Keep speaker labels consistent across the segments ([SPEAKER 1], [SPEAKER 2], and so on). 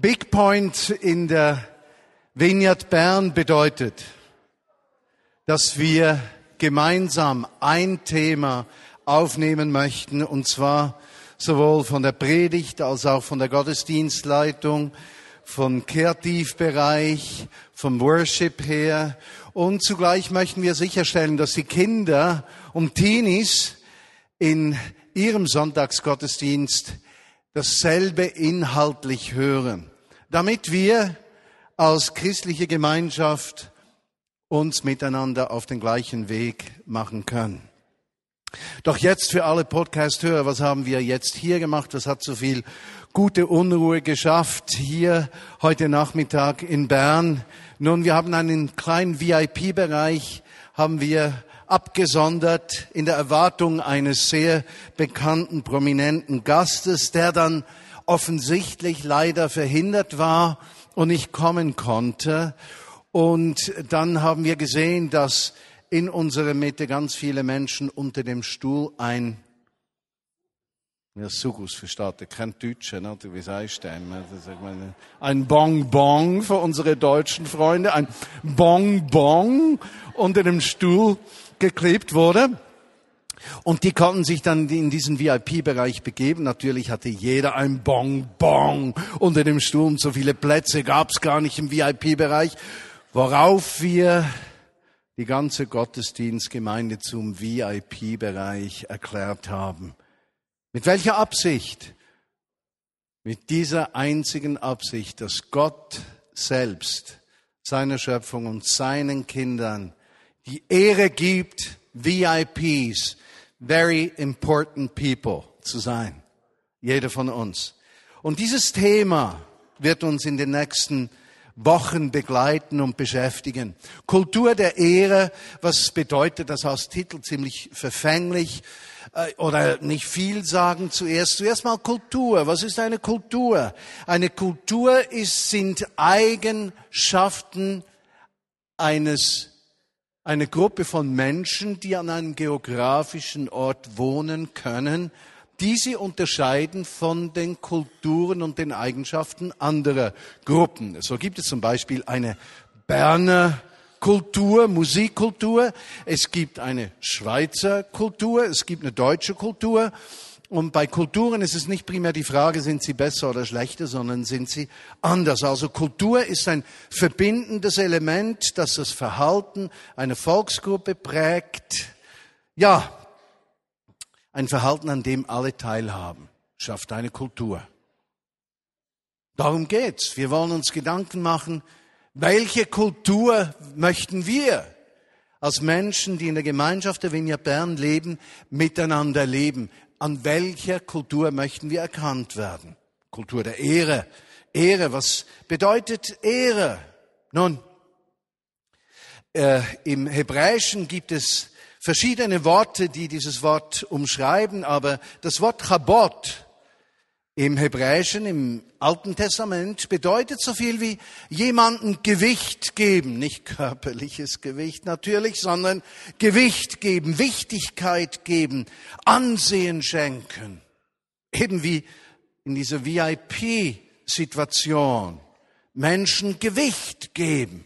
[SPEAKER 1] Big Point in der Vineyard Bern bedeutet, dass wir gemeinsam ein Thema aufnehmen möchten, und zwar sowohl von der Predigt als auch von der Gottesdienstleitung, vom Kreativbereich, vom Worship her. Und zugleich möchten wir sicherstellen, dass die Kinder und Teenies in ihrem Sonntagsgottesdienst dasselbe inhaltlich hören, damit wir als christliche Gemeinschaft uns miteinander auf den gleichen Weg machen können. Doch jetzt für alle Podcast-Hörer, was haben wir jetzt hier gemacht? Was hat so viel gute Unruhe geschafft hier heute Nachmittag in Bern? Nun, wir haben einen kleinen VIP-Bereich, haben wir abgesondert in der Erwartung eines sehr bekannten, prominenten Gastes, der dann offensichtlich leider verhindert war und nicht kommen konnte. Und dann haben wir gesehen, dass in unserer Mitte ganz viele Menschen unter dem Stuhl ein ja, Sugus versteht, ihr kennt Deutsche, ne? du denn? Ein Bonbon für unsere deutschen Freunde, ein Bonbon unter dem Stuhl geklebt wurde. Und die konnten sich dann in diesen VIP-Bereich begeben. Natürlich hatte jeder ein Bonbon unter dem und so viele Plätze gab es gar nicht im VIP-Bereich. Worauf wir die ganze Gottesdienstgemeinde zum VIP-Bereich erklärt haben. Mit welcher Absicht? Mit dieser einzigen Absicht, dass Gott selbst seiner Schöpfung und seinen Kindern die Ehre gibt, VIPs, very important people zu sein. Jeder von uns. Und dieses Thema wird uns in den nächsten Wochen begleiten und beschäftigen. Kultur der Ehre, was bedeutet das als Titel ziemlich verfänglich äh, oder nicht viel sagen zuerst. Zuerst mal Kultur. Was ist eine Kultur? Eine Kultur ist, sind Eigenschaften eines eine Gruppe von Menschen, die an einem geografischen Ort wohnen können, die sie unterscheiden von den Kulturen und den Eigenschaften anderer Gruppen. So gibt es zum Beispiel eine Berner Kultur, Musikkultur, es gibt eine Schweizer Kultur, es gibt eine deutsche Kultur und bei Kulturen ist es nicht primär die Frage, sind sie besser oder schlechter, sondern sind sie anders. Also Kultur ist ein verbindendes Element, das das Verhalten einer Volksgruppe prägt. Ja, ein Verhalten, an dem alle teilhaben, schafft eine Kultur. Darum geht's. Wir wollen uns Gedanken machen, welche Kultur möchten wir als Menschen, die in der Gemeinschaft der Vineyard Bern leben, miteinander leben? An welcher Kultur möchten wir erkannt werden? Kultur der Ehre. Ehre, was bedeutet Ehre? Nun, äh, im Hebräischen gibt es verschiedene Worte, die dieses Wort umschreiben, aber das Wort Chabot im Hebräischen, im Alten Testament bedeutet so viel wie jemanden Gewicht geben, nicht körperliches Gewicht natürlich, sondern Gewicht geben, Wichtigkeit geben, Ansehen schenken. Eben wie in dieser VIP-Situation Menschen Gewicht geben.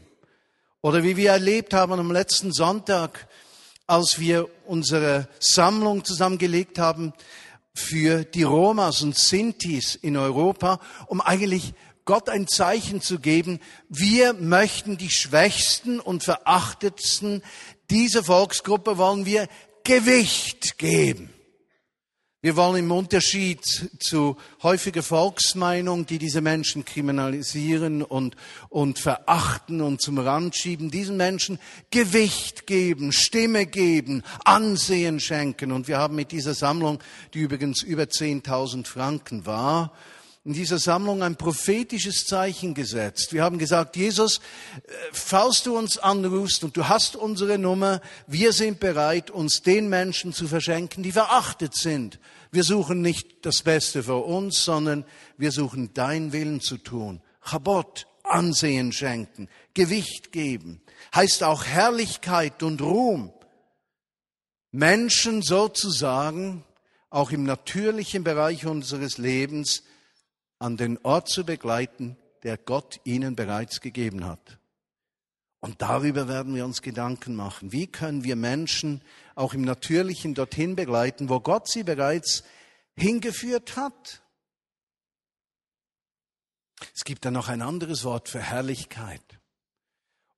[SPEAKER 1] Oder wie wir erlebt haben am letzten Sonntag, als wir unsere Sammlung zusammengelegt haben, für die Romas und Sintis in Europa, um eigentlich Gott ein Zeichen zu geben, wir möchten die Schwächsten und Verachtetsten dieser Volksgruppe wollen wir Gewicht geben. Wir wollen im Unterschied zu häufiger Volksmeinung, die diese Menschen kriminalisieren und, und verachten und zum Rand schieben, diesen Menschen Gewicht geben, Stimme geben, Ansehen schenken. Und wir haben mit dieser Sammlung, die übrigens über 10.000 Franken war, in dieser Sammlung ein prophetisches Zeichen gesetzt. Wir haben gesagt, Jesus, äh, falls du uns anrufst und du hast unsere Nummer, wir sind bereit, uns den Menschen zu verschenken, die verachtet sind. Wir suchen nicht das Beste für uns, sondern wir suchen dein Willen zu tun. Chabot, Ansehen schenken, Gewicht geben, heißt auch Herrlichkeit und Ruhm. Menschen sozusagen, auch im natürlichen Bereich unseres Lebens, an den Ort zu begleiten, der Gott ihnen bereits gegeben hat. Und darüber werden wir uns Gedanken machen. Wie können wir Menschen auch im Natürlichen dorthin begleiten, wo Gott sie bereits hingeführt hat? Es gibt da noch ein anderes Wort für Herrlichkeit.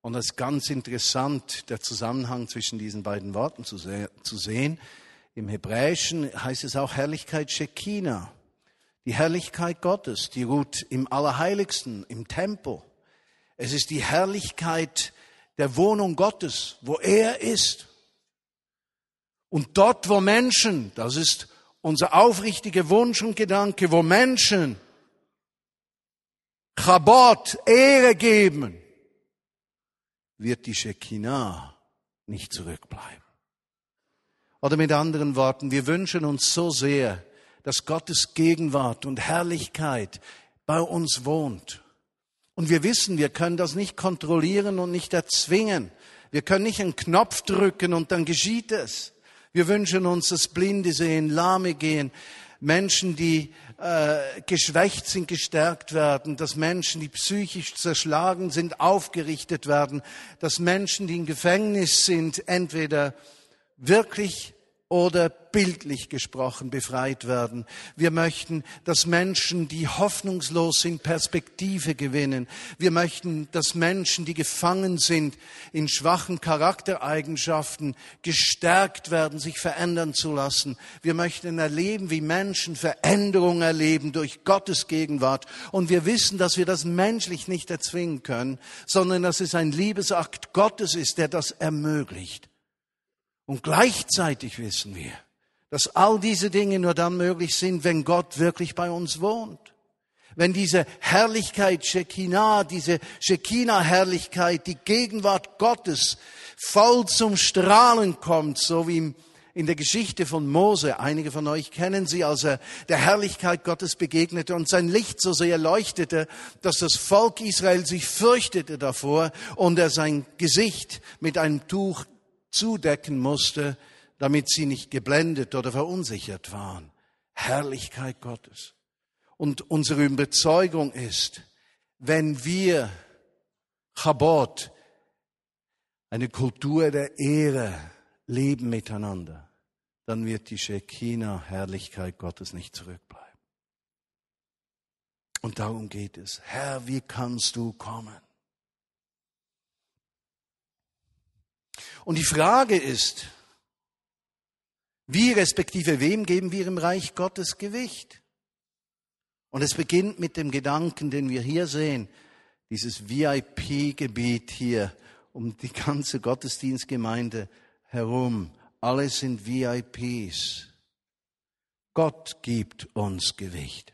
[SPEAKER 1] Und es ist ganz interessant, der Zusammenhang zwischen diesen beiden Worten zu, sehen. Im Hebräischen heißt es auch Herrlichkeit Shekinah. Die Herrlichkeit Gottes, die ruht im Allerheiligsten, im Tempel. Es ist die Herrlichkeit der Wohnung Gottes, wo er ist. Und dort, wo Menschen, das ist unser aufrichtiger Wunsch und Gedanke, wo Menschen Chabot, Ehre geben, wird die Shekinah nicht zurückbleiben. Oder mit anderen Worten, wir wünschen uns so sehr, dass Gottes Gegenwart und Herrlichkeit bei uns wohnt. Und wir wissen, wir können das nicht kontrollieren und nicht erzwingen. Wir können nicht einen Knopf drücken und dann geschieht es. Wir wünschen uns, dass Blinde sehen, Lahme gehen, Menschen, die äh, geschwächt sind, gestärkt werden, dass Menschen, die psychisch zerschlagen sind, aufgerichtet werden, dass Menschen, die im Gefängnis sind, entweder wirklich oder bildlich gesprochen befreit werden. Wir möchten, dass Menschen, die hoffnungslos sind, Perspektive gewinnen. Wir möchten, dass Menschen, die gefangen sind in schwachen Charaktereigenschaften, gestärkt werden, sich verändern zu lassen. Wir möchten erleben, wie Menschen Veränderung erleben durch Gottes Gegenwart. Und wir wissen, dass wir das menschlich nicht erzwingen können, sondern dass es ein Liebesakt Gottes ist, der das ermöglicht. Und gleichzeitig wissen wir, dass all diese Dinge nur dann möglich sind, wenn Gott wirklich bei uns wohnt. Wenn diese Herrlichkeit Shekinah, diese Shekinah-Herrlichkeit, die Gegenwart Gottes voll zum Strahlen kommt, so wie in der Geschichte von Mose, einige von euch kennen sie, als er der Herrlichkeit Gottes begegnete und sein Licht so sehr leuchtete, dass das Volk Israel sich fürchtete davor und er sein Gesicht mit einem Tuch zudecken musste, damit sie nicht geblendet oder verunsichert waren. Herrlichkeit Gottes. Und unsere Überzeugung ist, wenn wir Chabot, eine Kultur der Ehre, leben miteinander, dann wird die Shekinah, Herrlichkeit Gottes nicht zurückbleiben. Und darum geht es. Herr, wie kannst du kommen? Und die Frage ist, wie respektive wem geben wir im Reich Gottes Gewicht? Und es beginnt mit dem Gedanken, den wir hier sehen, dieses VIP-Gebiet hier um die ganze Gottesdienstgemeinde herum. Alle sind VIPs. Gott gibt uns Gewicht.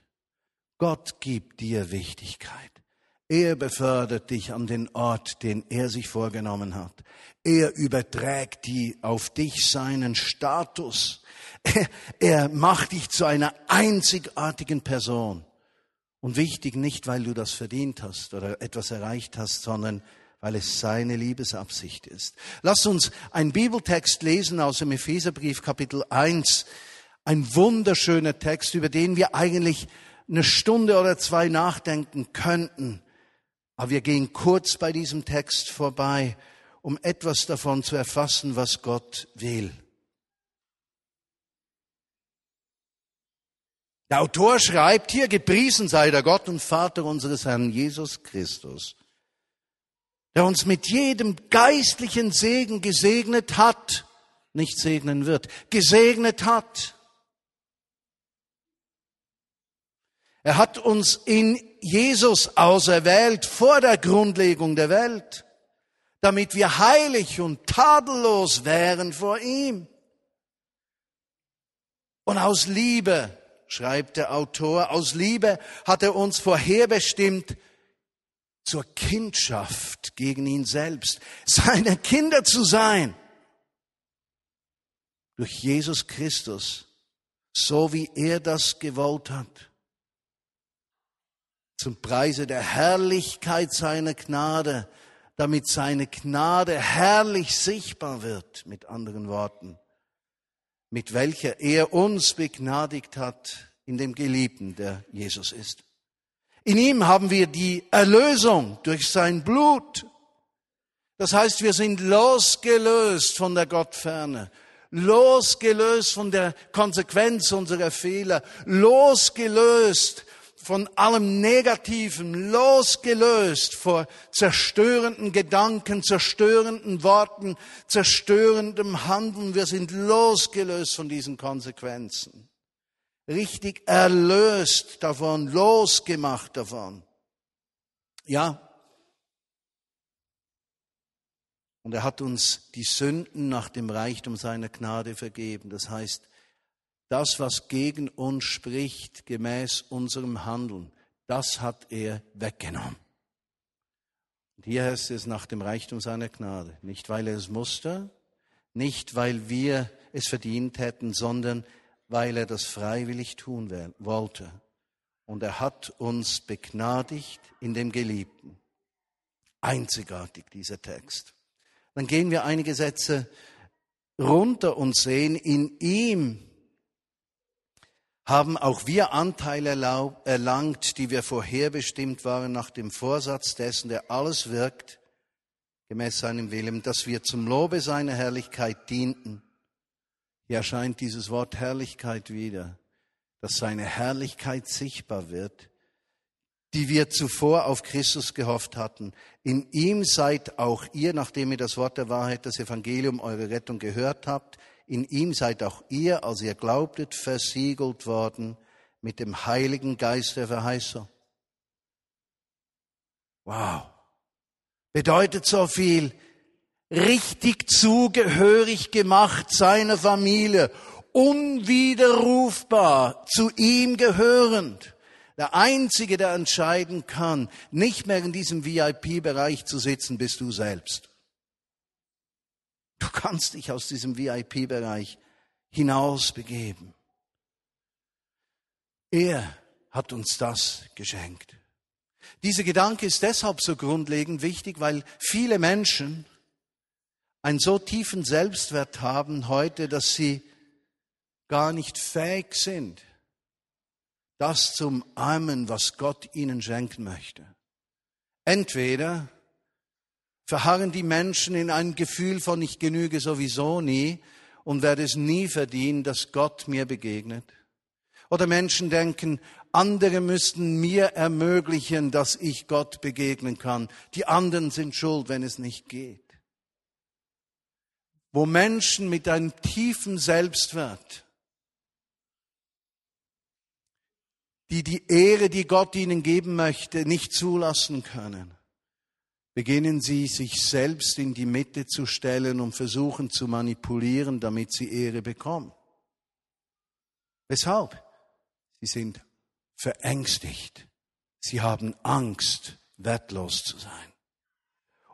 [SPEAKER 1] Gott gibt dir Wichtigkeit. Er befördert dich an den Ort, den er sich vorgenommen hat. Er überträgt die auf dich seinen Status. Er, macht dich zu einer einzigartigen Person. Und wichtig nicht, weil du das verdient hast oder etwas erreicht hast, sondern weil es seine Liebesabsicht ist. Lass uns einen Bibeltext lesen aus dem Epheserbrief Kapitel 1. Ein wunderschöner Text, über den wir eigentlich eine Stunde oder zwei nachdenken könnten. Aber wir gehen kurz bei diesem Text vorbei, um etwas davon zu erfassen, was Gott will. Der Autor schreibt hier, gepriesen sei der Gott und Vater unseres Herrn Jesus Christus, der uns mit jedem geistlichen Segen gesegnet hat, nicht segnen wird, gesegnet hat. Er hat uns in Jesus auserwählt vor der Grundlegung der Welt, damit wir heilig und tadellos wären vor ihm. Und aus Liebe, schreibt der Autor, aus Liebe hat er uns vorherbestimmt zur Kindschaft gegen ihn selbst, seine Kinder zu sein. Durch Jesus Christus, so wie er das gewollt hat zum Preise der Herrlichkeit seiner Gnade, damit seine Gnade herrlich sichtbar wird, mit anderen Worten, mit welcher er uns begnadigt hat in dem Geliebten, der Jesus ist. In ihm haben wir die Erlösung durch sein Blut. Das heißt, wir sind losgelöst von der Gottferne, losgelöst von der Konsequenz unserer Fehler, losgelöst von allem Negativen, losgelöst vor zerstörenden Gedanken, zerstörenden Worten, zerstörendem Handeln. Wir sind losgelöst von diesen Konsequenzen. Richtig erlöst davon, losgemacht davon. Ja. Und er hat uns die Sünden nach dem Reichtum seiner Gnade vergeben. Das heißt, das, was gegen uns spricht, gemäß unserem Handeln, das hat er weggenommen. Und hier heißt es nach dem Reichtum seiner Gnade. Nicht, weil er es musste, nicht, weil wir es verdient hätten, sondern weil er das freiwillig tun wollte. Und er hat uns begnadigt in dem Geliebten. Einzigartig dieser Text. Dann gehen wir einige Sätze runter und sehen, in ihm haben auch wir Anteile erlangt, die wir vorherbestimmt waren nach dem Vorsatz dessen, der alles wirkt, gemäß seinem Willen, dass wir zum Lobe seiner Herrlichkeit dienten. Hier erscheint dieses Wort Herrlichkeit wieder, dass seine Herrlichkeit sichtbar wird, die wir zuvor auf Christus gehofft hatten. In ihm seid auch ihr, nachdem ihr das Wort der Wahrheit, das Evangelium, eure Rettung gehört habt, in ihm seid auch ihr, als ihr glaubtet, versiegelt worden mit dem Heiligen Geist der Verheißung. Wow. Bedeutet so viel. Richtig zugehörig gemacht seiner Familie. Unwiderrufbar zu ihm gehörend. Der Einzige, der entscheiden kann, nicht mehr in diesem VIP-Bereich zu sitzen, bist du selbst. Du kannst dich aus diesem VIP-Bereich hinaus begeben. Er hat uns das geschenkt. Dieser Gedanke ist deshalb so grundlegend wichtig, weil viele Menschen einen so tiefen Selbstwert haben heute, dass sie gar nicht fähig sind, das zum Armen, was Gott ihnen schenken möchte. Entweder verharren die Menschen in einem Gefühl von ich genüge sowieso nie und werde es nie verdienen, dass Gott mir begegnet. Oder Menschen denken, andere müssten mir ermöglichen, dass ich Gott begegnen kann. Die anderen sind schuld, wenn es nicht geht. Wo Menschen mit einem tiefen Selbstwert, die die Ehre, die Gott ihnen geben möchte, nicht zulassen können beginnen sie sich selbst in die Mitte zu stellen und versuchen zu manipulieren, damit sie Ehre bekommen. Weshalb? Sie sind verängstigt. Sie haben Angst, wertlos zu sein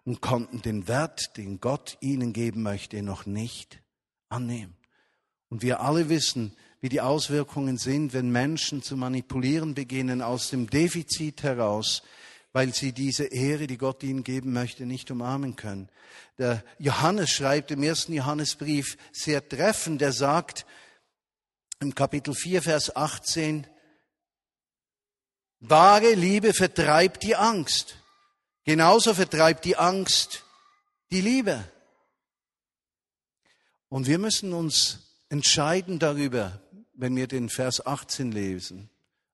[SPEAKER 1] und konnten den Wert, den Gott ihnen geben möchte, noch nicht annehmen. Und wir alle wissen, wie die Auswirkungen sind, wenn Menschen zu manipulieren beginnen aus dem Defizit heraus, weil sie diese Ehre, die Gott ihnen geben möchte, nicht umarmen können. Der Johannes schreibt im ersten Johannesbrief sehr treffend, der sagt im Kapitel 4, Vers 18, wahre Liebe vertreibt die Angst. Genauso vertreibt die Angst die Liebe. Und wir müssen uns entscheiden darüber, wenn wir den Vers 18 lesen.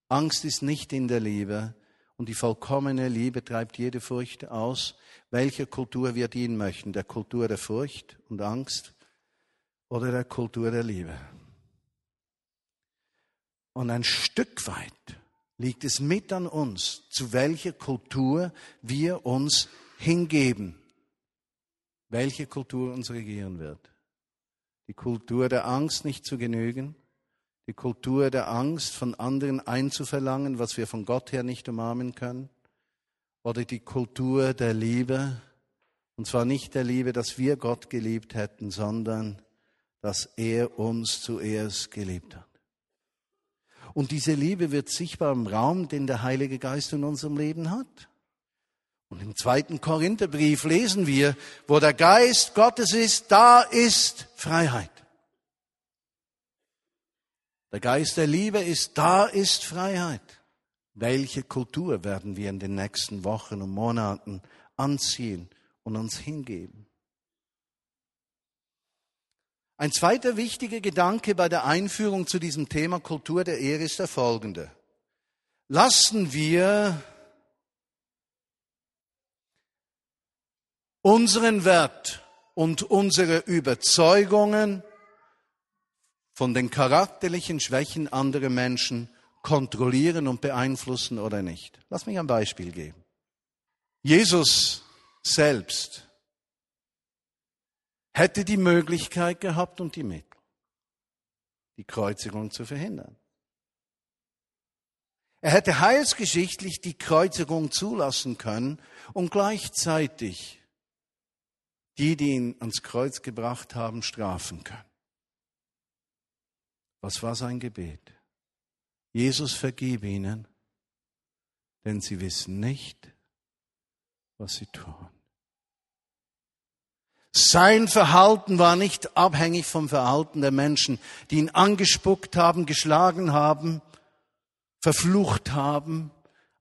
[SPEAKER 1] Angst ist nicht in der Liebe, und die vollkommene Liebe treibt jede Furcht aus, welcher Kultur wir dienen möchten, der Kultur der Furcht und Angst oder der Kultur der Liebe. Und ein Stück weit liegt es mit an uns, zu welcher Kultur wir uns hingeben, welche Kultur uns regieren wird. Die Kultur der Angst nicht zu genügen, die Kultur der Angst, von anderen einzuverlangen, was wir von Gott her nicht umarmen können, oder die Kultur der Liebe, und zwar nicht der Liebe, dass wir Gott geliebt hätten, sondern dass er uns zuerst geliebt hat. Und diese Liebe wird sichtbar im Raum, den der Heilige Geist in unserem Leben hat. Und im zweiten Korintherbrief lesen wir, wo der Geist Gottes ist, da ist Freiheit. Der Geist der Liebe ist, da ist Freiheit. Welche Kultur werden wir in den nächsten Wochen und Monaten anziehen und uns hingeben? Ein zweiter wichtiger Gedanke bei der Einführung zu diesem Thema Kultur der Ehre ist der folgende. Lassen wir unseren Wert und unsere Überzeugungen von den charakterlichen Schwächen anderer Menschen kontrollieren und beeinflussen oder nicht. Lass mich ein Beispiel geben. Jesus selbst hätte die Möglichkeit gehabt und die Mittel, die Kreuzigung zu verhindern. Er hätte heilsgeschichtlich die Kreuzigung zulassen können und gleichzeitig die, die ihn ans Kreuz gebracht haben, strafen können. Was war sein Gebet? Jesus vergib ihnen, denn sie wissen nicht, was sie tun. Sein Verhalten war nicht abhängig vom Verhalten der Menschen, die ihn angespuckt haben, geschlagen haben, verflucht haben,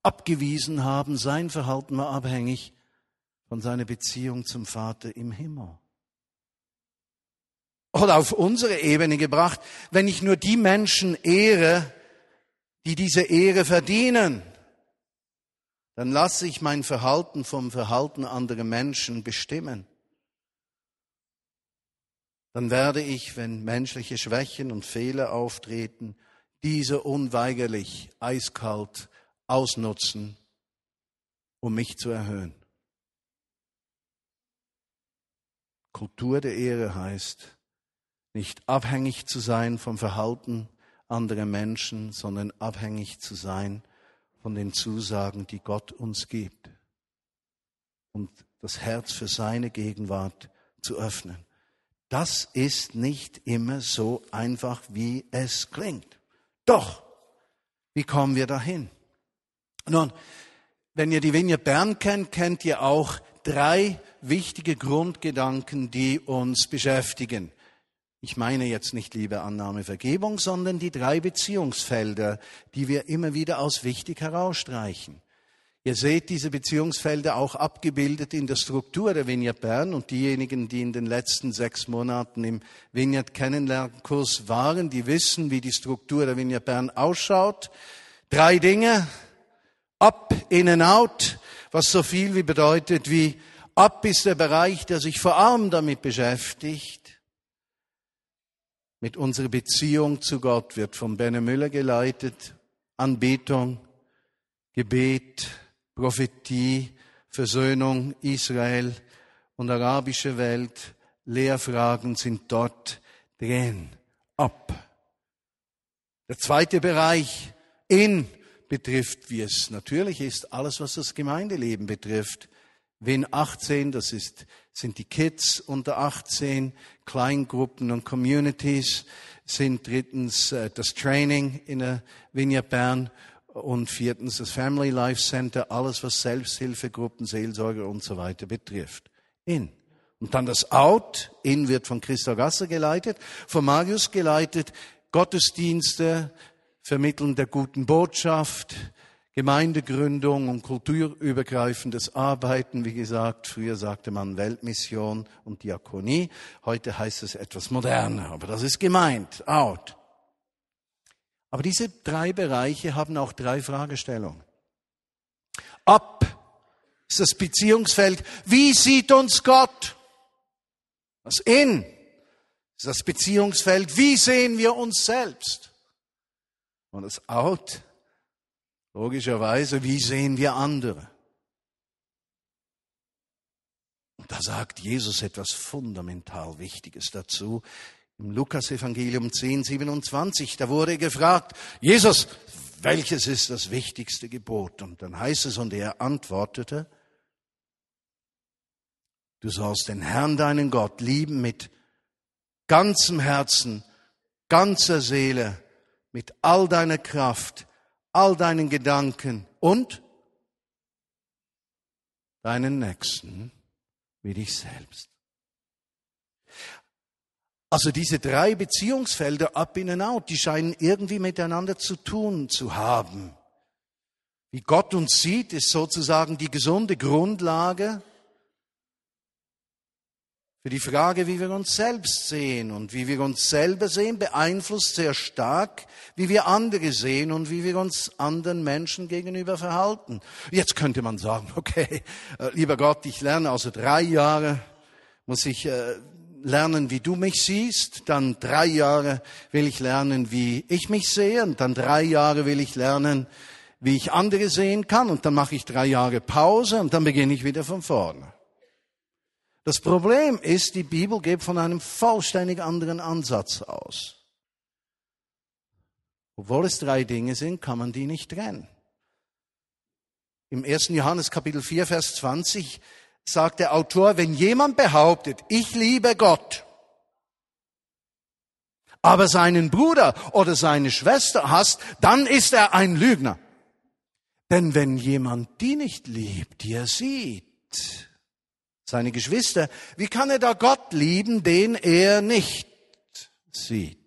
[SPEAKER 1] abgewiesen haben. Sein Verhalten war abhängig von seiner Beziehung zum Vater im Himmel. Oder auf unsere Ebene gebracht, wenn ich nur die Menschen ehre, die diese Ehre verdienen, dann lasse ich mein Verhalten vom Verhalten anderer Menschen bestimmen. Dann werde ich, wenn menschliche Schwächen und Fehler auftreten, diese unweigerlich eiskalt ausnutzen, um mich zu erhöhen. Kultur der Ehre heißt, nicht abhängig zu sein vom Verhalten anderer Menschen, sondern abhängig zu sein von den Zusagen, die Gott uns gibt. Und das Herz für seine Gegenwart zu öffnen. Das ist nicht immer so einfach, wie es klingt. Doch, wie kommen wir dahin? Nun, wenn ihr die Vineyard Bern kennt, kennt ihr auch drei wichtige Grundgedanken, die uns beschäftigen. Ich meine jetzt nicht Liebe, Annahme, Vergebung, sondern die drei Beziehungsfelder, die wir immer wieder als wichtig herausstreichen. Ihr seht diese Beziehungsfelder auch abgebildet in der Struktur der Vineyard Bern und diejenigen, die in den letzten sechs Monaten im Vineyard Kennenlernkurs waren, die wissen, wie die Struktur der Vineyard Bern ausschaut. Drei Dinge. Up, in and out, was so viel wie bedeutet wie Up ist der Bereich, der sich vor allem damit beschäftigt, mit unserer Beziehung zu Gott, wird von Benne Müller geleitet, Anbetung, Gebet, Prophetie, Versöhnung Israel und arabische Welt, Lehrfragen sind dort drin. Ab. Der zweite Bereich, in, betrifft, wie es natürlich ist, alles, was das Gemeindeleben betrifft. Win 18, das ist, sind die Kids unter 18, Kleingruppen und Communities sind drittens äh, das Training in der Vineyard Bern und viertens das Family Life Center, alles was Selbsthilfegruppen, Seelsorger und so weiter betrifft. In. Und dann das Out, in wird von Christa Gasser geleitet, von Marius geleitet, Gottesdienste, Vermitteln der guten Botschaft, Gemeindegründung und kulturübergreifendes Arbeiten, wie gesagt, früher sagte man Weltmission und Diakonie, heute heißt es etwas moderner, aber das ist gemeint, out. Aber diese drei Bereiche haben auch drei Fragestellungen. Ab ist das Beziehungsfeld, wie sieht uns Gott? Das In ist das Beziehungsfeld, wie sehen wir uns selbst? Und das Out Logischerweise, wie sehen wir andere? Und da sagt Jesus etwas fundamental Wichtiges dazu. Im Lukas-Evangelium 10, 27, da wurde gefragt, Jesus, welches ist das wichtigste Gebot? Und dann heißt es, und er antwortete, du sollst den Herrn, deinen Gott, lieben mit ganzem Herzen, ganzer Seele, mit all deiner Kraft, all deinen Gedanken und deinen Nächsten wie dich selbst. Also diese drei Beziehungsfelder up in and out, die scheinen irgendwie miteinander zu tun zu haben. Wie Gott uns sieht, ist sozusagen die gesunde Grundlage für die Frage, wie wir uns selbst sehen und wie wir uns selber sehen, beeinflusst sehr stark, wie wir andere sehen und wie wir uns anderen Menschen gegenüber verhalten. Jetzt könnte man sagen, okay, äh, lieber Gott, ich lerne also drei Jahre, muss ich äh, lernen, wie du mich siehst, dann drei Jahre will ich lernen, wie ich mich sehe und dann drei Jahre will ich lernen, wie ich andere sehen kann und dann mache ich drei Jahre Pause und dann beginne ich wieder von vorne. Das Problem ist, die Bibel geht von einem vollständig anderen Ansatz aus. Obwohl es drei Dinge sind, kann man die nicht trennen. Im 1. Johannes Kapitel 4, Vers 20 sagt der Autor, wenn jemand behauptet, ich liebe Gott, aber seinen Bruder oder seine Schwester hasst, dann ist er ein Lügner. Denn wenn jemand die nicht liebt, die er sieht, seine Geschwister, wie kann er da Gott lieben, den er nicht sieht?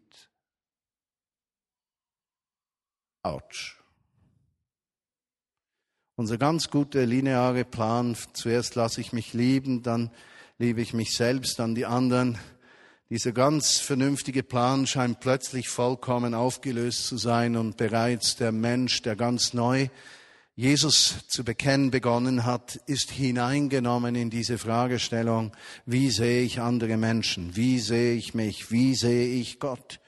[SPEAKER 1] Autsch. Unser ganz guter lineare Plan, zuerst lasse ich mich lieben, dann liebe ich mich selbst, dann die anderen. Dieser ganz vernünftige Plan scheint plötzlich vollkommen aufgelöst zu sein und bereits der Mensch, der ganz neu Jesus zu bekennen begonnen hat, ist hineingenommen in diese Fragestellung, wie sehe ich andere Menschen, wie sehe ich mich, wie sehe ich Gott.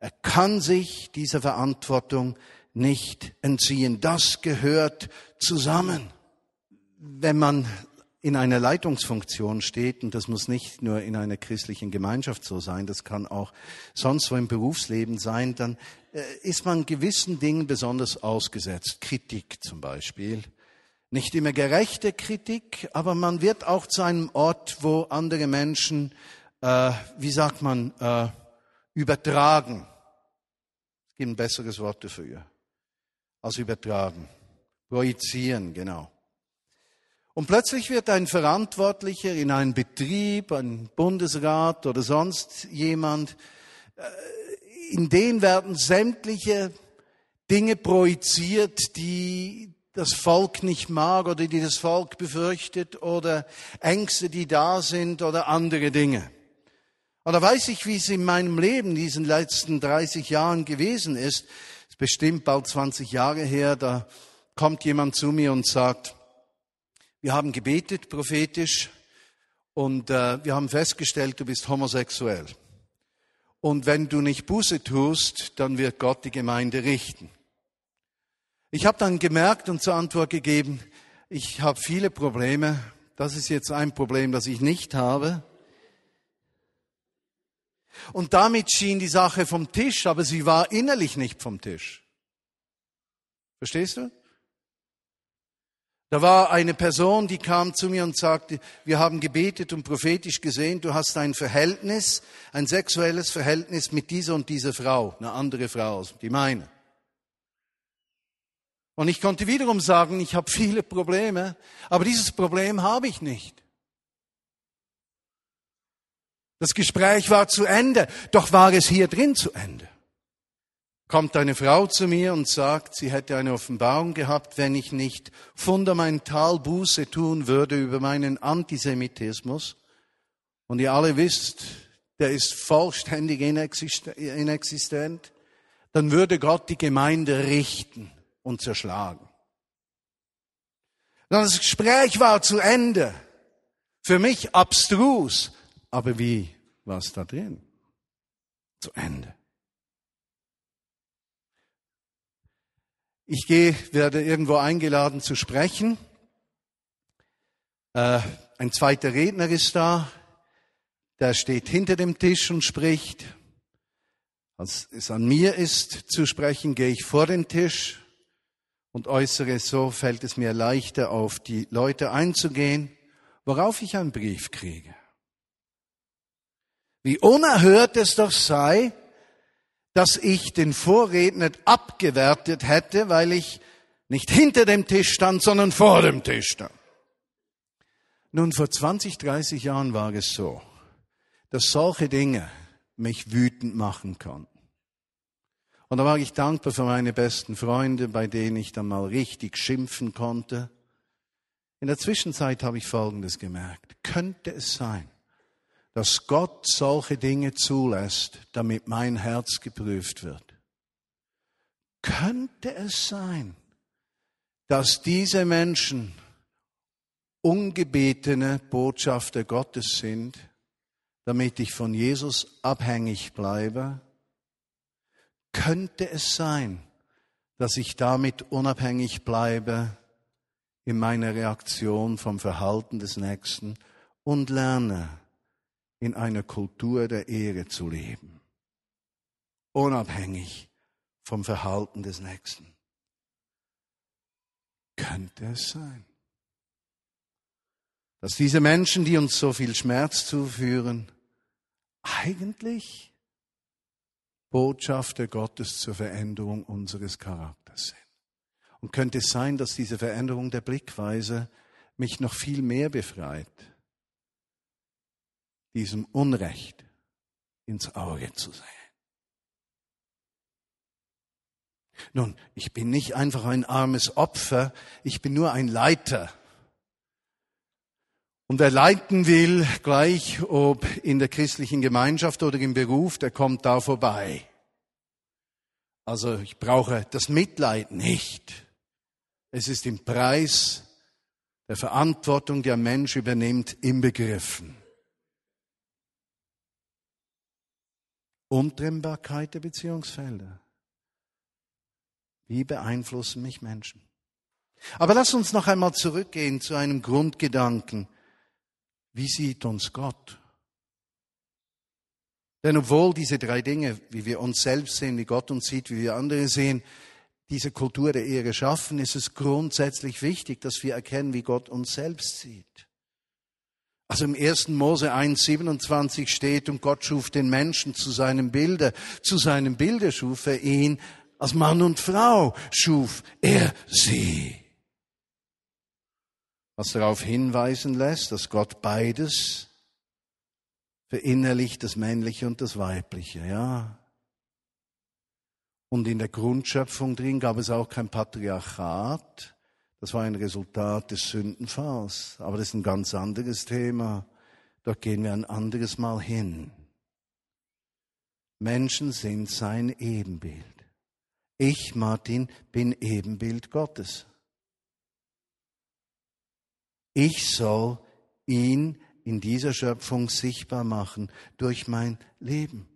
[SPEAKER 1] Er kann sich dieser Verantwortung nicht entziehen. Das gehört zusammen. Wenn man in einer Leitungsfunktion steht, und das muss nicht nur in einer christlichen Gemeinschaft so sein, das kann auch sonst wo im Berufsleben sein, dann äh, ist man gewissen Dingen besonders ausgesetzt. Kritik zum Beispiel. Nicht immer gerechte Kritik, aber man wird auch zu einem Ort, wo andere Menschen, äh, wie sagt man, äh, übertragen. Es gibt ein besseres Wort dafür als übertragen. Projizieren, genau. Und plötzlich wird ein Verantwortlicher in einem Betrieb, ein Bundesrat oder sonst jemand äh, in den werden sämtliche Dinge projiziert, die das Volk nicht mag oder die das Volk befürchtet oder Ängste, die da sind oder andere Dinge. Oder weiß ich, wie es in meinem Leben diesen letzten 30 Jahren gewesen ist. Es ist bestimmt bald 20 Jahre her, da kommt jemand zu mir und sagt, wir haben gebetet prophetisch und äh, wir haben festgestellt, du bist homosexuell. Und wenn du nicht Buße tust, dann wird Gott die Gemeinde richten. Ich habe dann gemerkt und zur Antwort gegeben, ich habe viele Probleme. Das ist jetzt ein Problem, das ich nicht habe. Und damit schien die Sache vom Tisch, aber sie war innerlich nicht vom Tisch. Verstehst du? Da war eine Person, die kam zu mir und sagte, wir haben gebetet und prophetisch gesehen, du hast ein Verhältnis, ein sexuelles Verhältnis mit dieser und dieser Frau, eine andere Frau, die meine. Und ich konnte wiederum sagen, ich habe viele Probleme, aber dieses Problem habe ich nicht. Das Gespräch war zu Ende, doch war es hier drin zu Ende kommt eine Frau zu mir und sagt, sie hätte eine Offenbarung gehabt, wenn ich nicht fundamental Buße tun würde über meinen Antisemitismus. Und ihr alle wisst, der ist vollständig inexistent. Dann würde Gott die Gemeinde richten und zerschlagen. Das Gespräch war zu Ende. Für mich abstrus. Aber wie war es da drin? Zu Ende. Ich gehe, werde irgendwo eingeladen zu sprechen. Äh, ein zweiter Redner ist da, der steht hinter dem Tisch und spricht. Als es an mir ist zu sprechen, gehe ich vor den Tisch und äußere, so fällt es mir leichter, auf die Leute einzugehen, worauf ich einen Brief kriege. Wie unerhört es doch sei, dass ich den Vorredner abgewertet hätte, weil ich nicht hinter dem Tisch stand, sondern vor dem Tisch stand. Nun, vor 20, 30 Jahren war es so, dass solche Dinge mich wütend machen konnten. Und da war ich dankbar für meine besten Freunde, bei denen ich dann mal richtig schimpfen konnte. In der Zwischenzeit habe ich Folgendes gemerkt. Könnte es sein, dass Gott solche Dinge zulässt, damit mein Herz geprüft wird? Könnte es sein, dass diese Menschen ungebetene Botschafter Gottes sind, damit ich von Jesus abhängig bleibe? Könnte es sein, dass ich damit unabhängig bleibe in meiner Reaktion vom Verhalten des Nächsten und lerne, in einer Kultur der Ehre zu leben, unabhängig vom Verhalten des Nächsten. Könnte es sein, dass diese Menschen, die uns so viel Schmerz zuführen, eigentlich Botschafter Gottes zur Veränderung unseres Charakters sind? Und könnte es sein, dass diese Veränderung der Blickweise mich noch viel mehr befreit, diesem Unrecht ins Auge zu sehen? Nun, ich bin nicht einfach ein armes Opfer, ich bin nur ein Leiter. Und wer leiten will, gleich ob in der christlichen Gemeinschaft oder im Beruf, der kommt da vorbei. Also ich brauche das Mitleid nicht. Es ist im Preis der Verantwortung, die ein Mensch übernimmt, inbegriffen. Untrennbarkeit der Beziehungsfelder. Wie beeinflussen mich Menschen? Aber lass uns noch einmal zurückgehen zu einem Grundgedanken. Wie sieht uns Gott? Denn obwohl diese drei Dinge, wie wir uns selbst sehen, wie Gott uns sieht, wie wir andere sehen, diese Kultur der Ehre schaffen, ist es grundsätzlich wichtig, dass wir erkennen, wie Gott uns selbst sieht. Also im 1. Mose 1,27 steht, und Gott schuf den Menschen zu seinem Bilde. Zu seinem Bilde schuf er ihn als Mann und Frau schuf er sie. Was darauf hinweisen lässt, dass Gott beides verinnerlicht, das Männliche und das Weibliche, ja. Und in der Grundschöpfung drin gab es auch kein Patriarchat. Das war ein Resultat des Sündenfalls. Aber das ist ein ganz anderes Thema. Dort gehen wir ein anderes Mal hin. Menschen sind sein Ebenbild. Ich, Martin, bin Ebenbild Gottes. Ich soll ihn in dieser Schöpfung sichtbar machen durch mein Leben.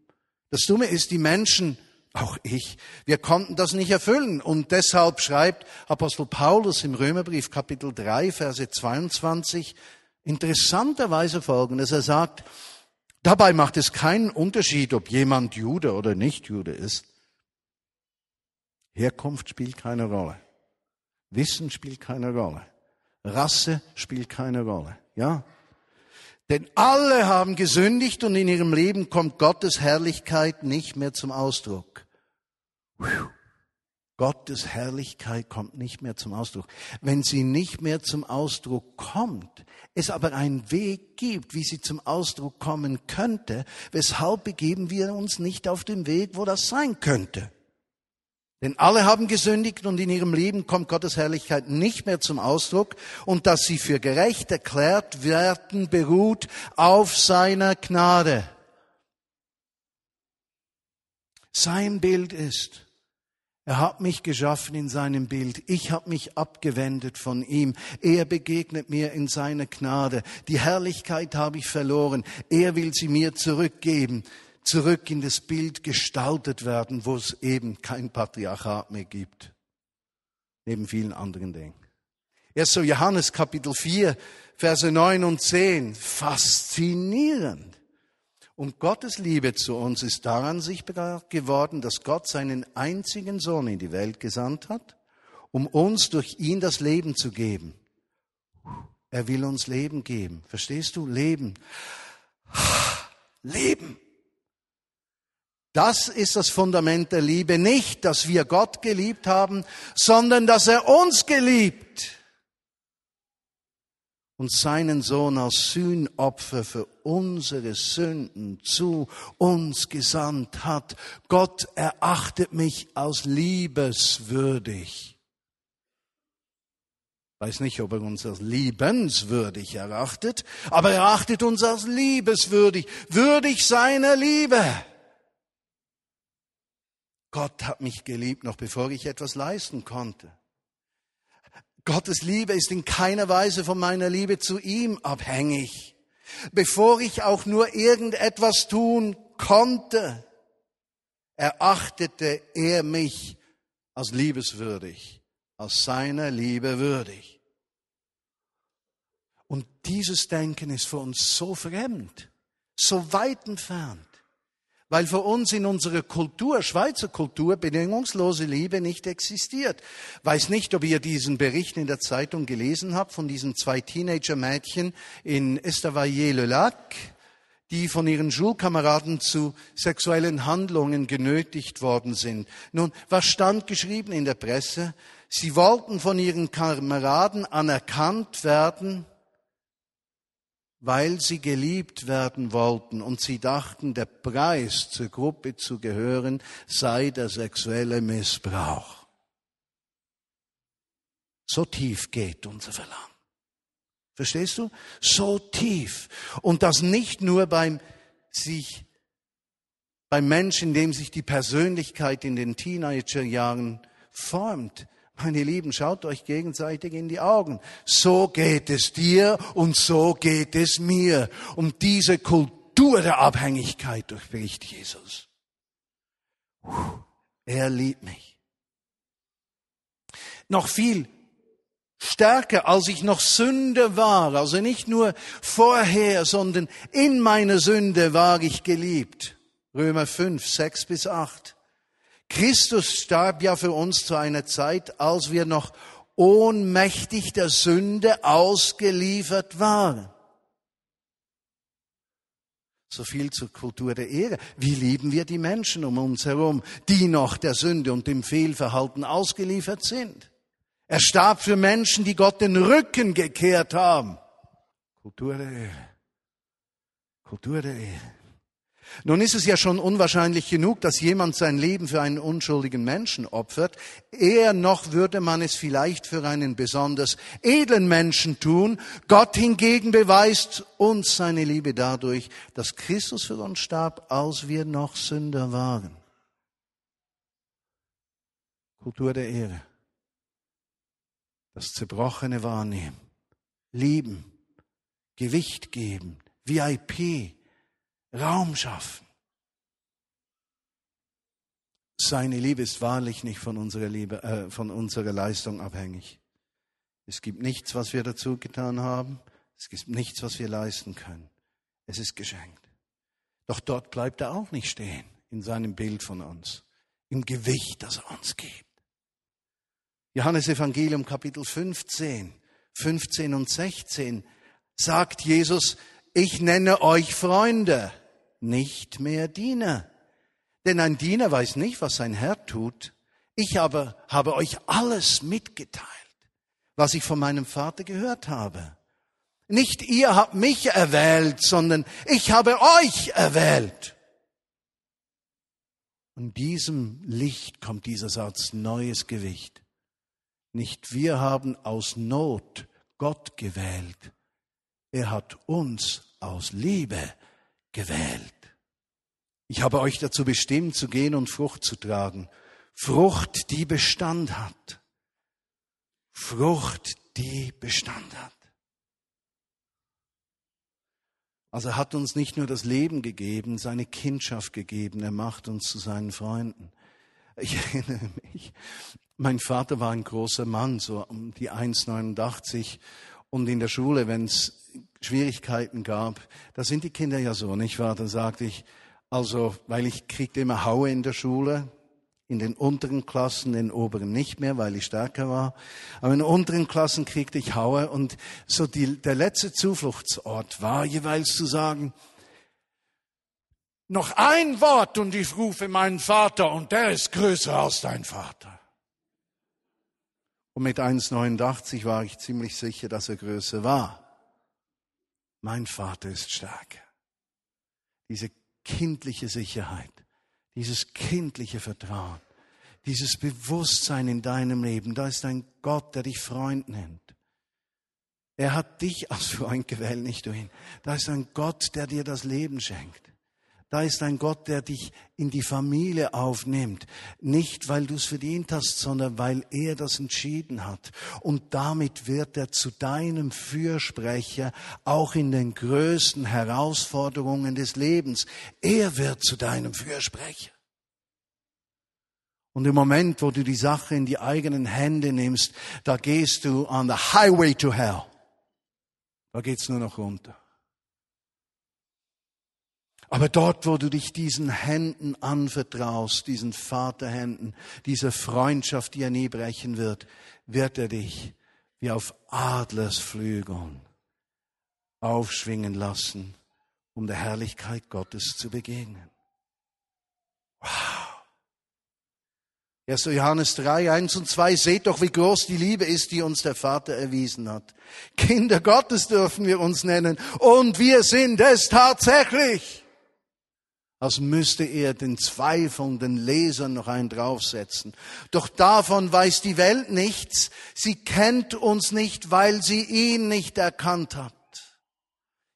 [SPEAKER 1] Das Dumme ist, die Menschen, auch ich, wir konnten das nicht erfüllen. Und deshalb schreibt Apostel Paulus im Römerbrief Kapitel 3, Verse 22 interessanterweise folgendes. Er sagt, dabei macht es keinen Unterschied, ob jemand Jude oder nicht Jude ist. Herkunft spielt keine Rolle. Wissen spielt keine Rolle. Rasse spielt keine Rolle. Ja? Denn alle haben gesündigt und in ihrem Leben kommt Gottes Herrlichkeit nicht mehr zum Ausdruck. Gottes Herrlichkeit kommt nicht mehr zum Ausdruck. Wenn sie nicht mehr zum Ausdruck kommt, es aber einen Weg gibt, wie sie zum Ausdruck kommen könnte, weshalb begeben wir uns nicht auf den Weg, wo das sein könnte? Denn alle haben gesündigt und in ihrem Leben kommt Gottes Herrlichkeit nicht mehr zum Ausdruck und dass sie für gerecht erklärt werden, beruht auf seiner Gnade. Sein Bild ist, er hat mich geschaffen in seinem Bild. Ich habe mich abgewendet von ihm. Er begegnet mir in seiner Gnade. Die Herrlichkeit habe ich verloren. Er will sie mir zurückgeben zurück in das Bild gestaltet werden, wo es eben kein Patriarchat mehr gibt. Neben vielen anderen Dingen. Erst so Johannes Kapitel 4, Verse 9 und 10. Faszinierend. Und Gottes Liebe zu uns ist daran sichtbar geworden, dass Gott seinen einzigen Sohn in die Welt gesandt hat, um uns durch ihn das Leben zu geben. Er will uns Leben geben. Verstehst du? Leben. Leben. Das ist das Fundament der Liebe. Nicht, dass wir Gott geliebt haben, sondern dass er uns geliebt. Und seinen Sohn als Sühnopfer für unsere Sünden zu uns gesandt hat. Gott erachtet mich als liebeswürdig. Weiß nicht, ob er uns als liebenswürdig erachtet, aber er achtet uns als liebeswürdig, würdig seiner Liebe. Gott hat mich geliebt, noch bevor ich etwas leisten konnte. Gottes Liebe ist in keiner Weise von meiner Liebe zu ihm abhängig. Bevor ich auch nur irgendetwas tun konnte, erachtete er mich als liebeswürdig, als seiner Liebe würdig. Und dieses Denken ist für uns so fremd, so weit entfernt, weil für uns in unserer Kultur, Schweizer Kultur, bedingungslose Liebe nicht existiert. Weiß nicht, ob ihr diesen Bericht in der Zeitung gelesen habt von diesen zwei Teenager-Mädchen in Estavayer-le-Lac, die von ihren Schulkameraden zu sexuellen Handlungen genötigt worden sind. Nun, was stand geschrieben in der Presse? Sie wollten von ihren Kameraden anerkannt werden, weil sie geliebt werden wollten und sie dachten, der Preis zur Gruppe zu gehören sei der sexuelle Missbrauch. So tief geht unser Verlangen. Verstehst du? So tief. Und das nicht nur beim sich, beim Menschen, dem sich die Persönlichkeit in den Teenagerjahren formt, meine Lieben, schaut euch gegenseitig in die Augen. So geht es dir und so geht es mir. Um diese Kultur der Abhängigkeit durchbricht Jesus. Er liebt mich. Noch viel stärker, als ich noch Sünde war, also nicht nur vorher, sondern in meiner Sünde war ich geliebt. Römer 5, 6 bis 8. Christus starb ja für uns zu einer Zeit, als wir noch ohnmächtig der Sünde ausgeliefert waren. So viel zur Kultur der Ehre. Wie lieben wir die Menschen um uns herum, die noch der Sünde und dem Fehlverhalten ausgeliefert sind? Er starb für Menschen, die Gott den Rücken gekehrt haben. Kultur der Ehre. Kultur der Ehre. Nun ist es ja schon unwahrscheinlich genug, dass jemand sein Leben für einen unschuldigen Menschen opfert. Eher noch würde man es vielleicht für einen besonders edlen Menschen tun. Gott hingegen beweist uns seine Liebe dadurch, dass Christus für uns starb, als wir noch Sünder waren. Kultur der Ehre. Das Zerbrochene wahrnehmen, lieben, Gewicht geben, VIP, Raum schaffen. Seine Liebe ist wahrlich nicht von unserer Liebe, äh, von unserer Leistung abhängig. Es gibt nichts, was wir dazu getan haben. Es gibt nichts, was wir leisten können. Es ist geschenkt. Doch dort bleibt er auch nicht stehen in seinem Bild von uns, im Gewicht, das er uns gibt. Johannes Evangelium Kapitel 15, 15 und 16 sagt Jesus, ich nenne euch Freunde nicht mehr Diener. Denn ein Diener weiß nicht, was sein Herr tut. Ich aber habe euch alles mitgeteilt, was ich von meinem Vater gehört habe. Nicht ihr habt mich erwählt, sondern ich habe euch erwählt. Und diesem Licht kommt dieser Satz neues Gewicht. Nicht wir haben aus Not Gott gewählt. Er hat uns aus Liebe gewählt. Ich habe euch dazu bestimmt, zu gehen und Frucht zu tragen. Frucht, die Bestand hat. Frucht, die Bestand hat. Also er hat uns nicht nur das Leben gegeben, seine Kindschaft gegeben, er macht uns zu seinen Freunden. Ich erinnere mich, mein Vater war ein großer Mann, so um die 1,89 und in der Schule, wenn es Schwierigkeiten gab, da sind die Kinder ja so, nicht wahr? Dann sagte ich, also, weil ich kriegte immer Haue in der Schule, in den unteren Klassen, in den oberen nicht mehr, weil ich stärker war. Aber in den unteren Klassen kriegte ich Haue und so die, der letzte Zufluchtsort war jeweils zu sagen, noch ein Wort und ich rufe meinen Vater und der ist größer als dein Vater. Und mit 1,89 war ich ziemlich sicher, dass er größer war. mein Vater ist stark. Diese kindliche Sicherheit, dieses kindliche Vertrauen, dieses Bewusstsein in deinem Leben, da ist ein Gott, der dich Freund nennt. Er hat dich als Freund gewählt, nicht du ihn. Da ist ein Gott, der dir das Leben schenkt. Da ist ein Gott, der dich in die Familie aufnimmt. Nicht, weil du es verdient hast, sondern weil er das entschieden hat. Und damit wird er zu deinem Fürsprecher, auch in den größten Herausforderungen des Lebens. Er wird zu deinem Fürsprecher. Und im Moment, wo du die Sache in die eigenen Hände nimmst, da gehst du on the highway to hell. Da geht's nur noch runter. Aber dort, wo du dich diesen Händen anvertraust, diesen Vaterhänden, dieser Freundschaft, die er nie brechen wird, wird er dich wie auf Adlersflügeln aufschwingen lassen, um der Herrlichkeit Gottes zu begegnen. Wow. 1. Johannes 3, 1 und 2, seht doch, wie groß die Liebe ist, die uns der Vater erwiesen hat. Kinder Gottes dürfen wir uns nennen und wir sind es tatsächlich als müsste er den zweifelnden Lesern noch einen draufsetzen. Doch davon weiß die Welt nichts. Sie kennt uns nicht, weil sie ihn nicht erkannt hat.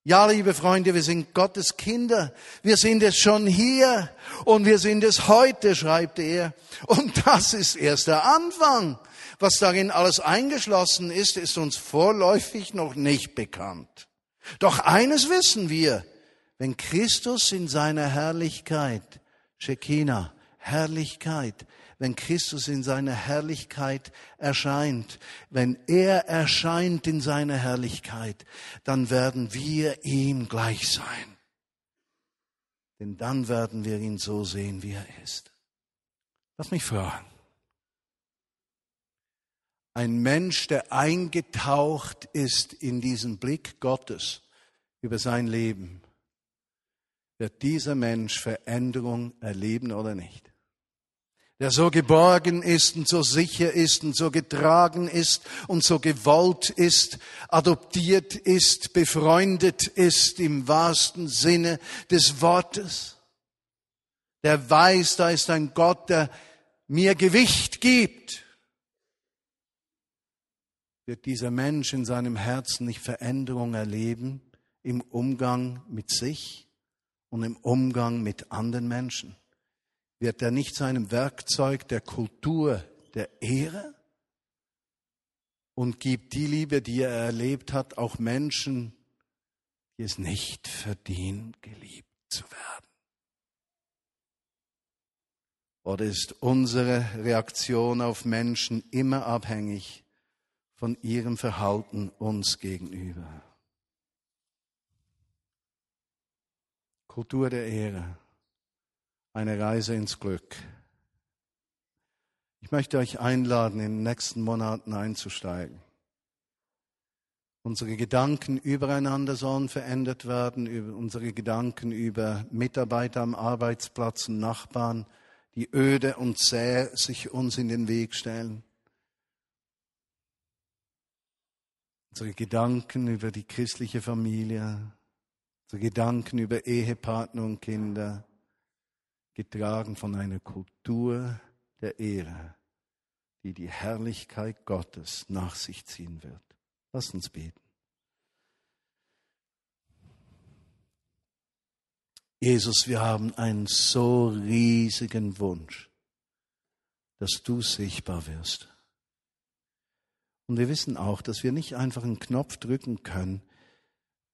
[SPEAKER 1] Ja, liebe Freunde, wir sind Gottes Kinder. Wir sind es schon hier und wir sind es heute, schreibt er. Und das ist erst der Anfang. Was darin alles eingeschlossen ist, ist uns vorläufig noch nicht bekannt. Doch eines wissen wir, wenn Christus in seiner Herrlichkeit, Shekinah, Herrlichkeit, wenn Christus in seiner Herrlichkeit erscheint, wenn er erscheint in seiner Herrlichkeit, dann werden wir ihm gleich sein. Denn dann werden wir ihn so sehen, wie er ist. Lass mich fragen. Ein Mensch, der eingetaucht ist in diesen Blick Gottes über sein Leben, wird dieser Mensch Veränderung erleben oder nicht. Der so geborgen ist und so sicher ist und so getragen ist und so gewollt ist, adoptiert ist, befreundet ist im wahrsten Sinne des Wortes. Der weiß, da ist ein Gott, der mir Gewicht gibt. Wird dieser Mensch in seinem Herzen nicht Veränderung erleben im Umgang mit sich? Und im Umgang mit anderen Menschen? Wird er nicht zu einem Werkzeug der Kultur der Ehre? Und gibt die Liebe, die er erlebt hat, auch Menschen, die es nicht verdienen, geliebt zu werden? Oder ist unsere Reaktion auf Menschen immer abhängig von ihrem Verhalten uns gegenüber? Kultur der Ehre, eine Reise ins Glück. Ich möchte euch einladen, in den nächsten Monaten einzusteigen. Unsere Gedanken übereinander sollen verändert werden, unsere Gedanken über Mitarbeiter am Arbeitsplatz und Nachbarn, die öde und zäh sich uns in den Weg stellen. Unsere Gedanken über die christliche Familie, so Gedanken über Ehepartner und Kinder, getragen von einer Kultur der Ehre, die die Herrlichkeit Gottes nach sich ziehen wird. Lass uns beten. Jesus, wir haben einen so riesigen Wunsch, dass du sichtbar wirst. Und wir wissen auch, dass wir nicht einfach einen Knopf drücken können,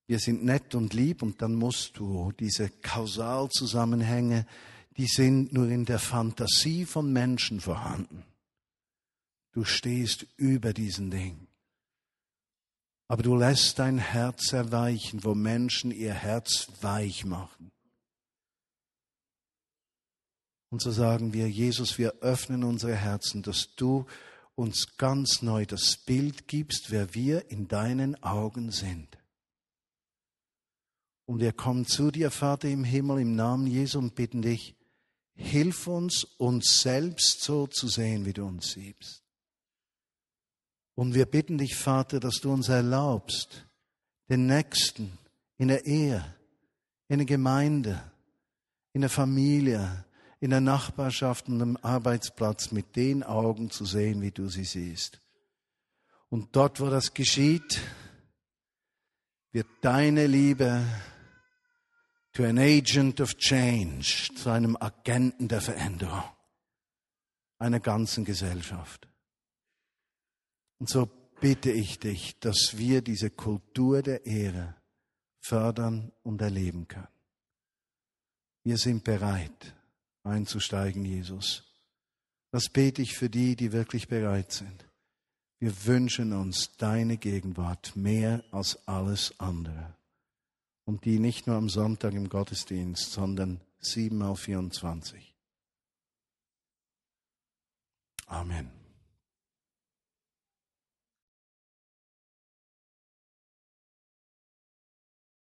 [SPEAKER 1] wir sind nett und lieb und dann musst du diese Kausalzusammenhänge, die sind nur in der Fantasie von Menschen vorhanden. Du stehst über diesen Ding. Aber du lässt dein Herz erweichen, wo Menschen ihr Herz weich machen. Und so sagen wir, Jesus, wir öffnen unsere Herzen, dass du uns ganz neu das Bild gibst, wer wir in deinen Augen sind. Und wir kommen zu dir, Vater im Himmel, im Namen Jesu und bitten dich, hilf uns, uns selbst so zu sehen, wie du uns siehst. Und wir bitten dich, Vater, dass du uns erlaubst, den Nächsten in der Ehe, in der Gemeinde, in der Familie, in der Nachbarschaft und am Arbeitsplatz mit den Augen zu sehen, wie du sie siehst. Und dort, wo das geschieht, wird deine Liebe to an agent of change, zu einem Agenten der Veränderung einer ganzen Gesellschaft. Und so bitte ich dich, dass wir diese Kultur der Ehre fördern und erleben können. Wir sind bereit einzusteigen, Jesus. Das bete ich für die, die wirklich bereit sind. Wir wünschen uns deine Gegenwart mehr als alles andere. Und die nicht nur am Sonntag im Gottesdienst, sondern sieben auf 24. Amen.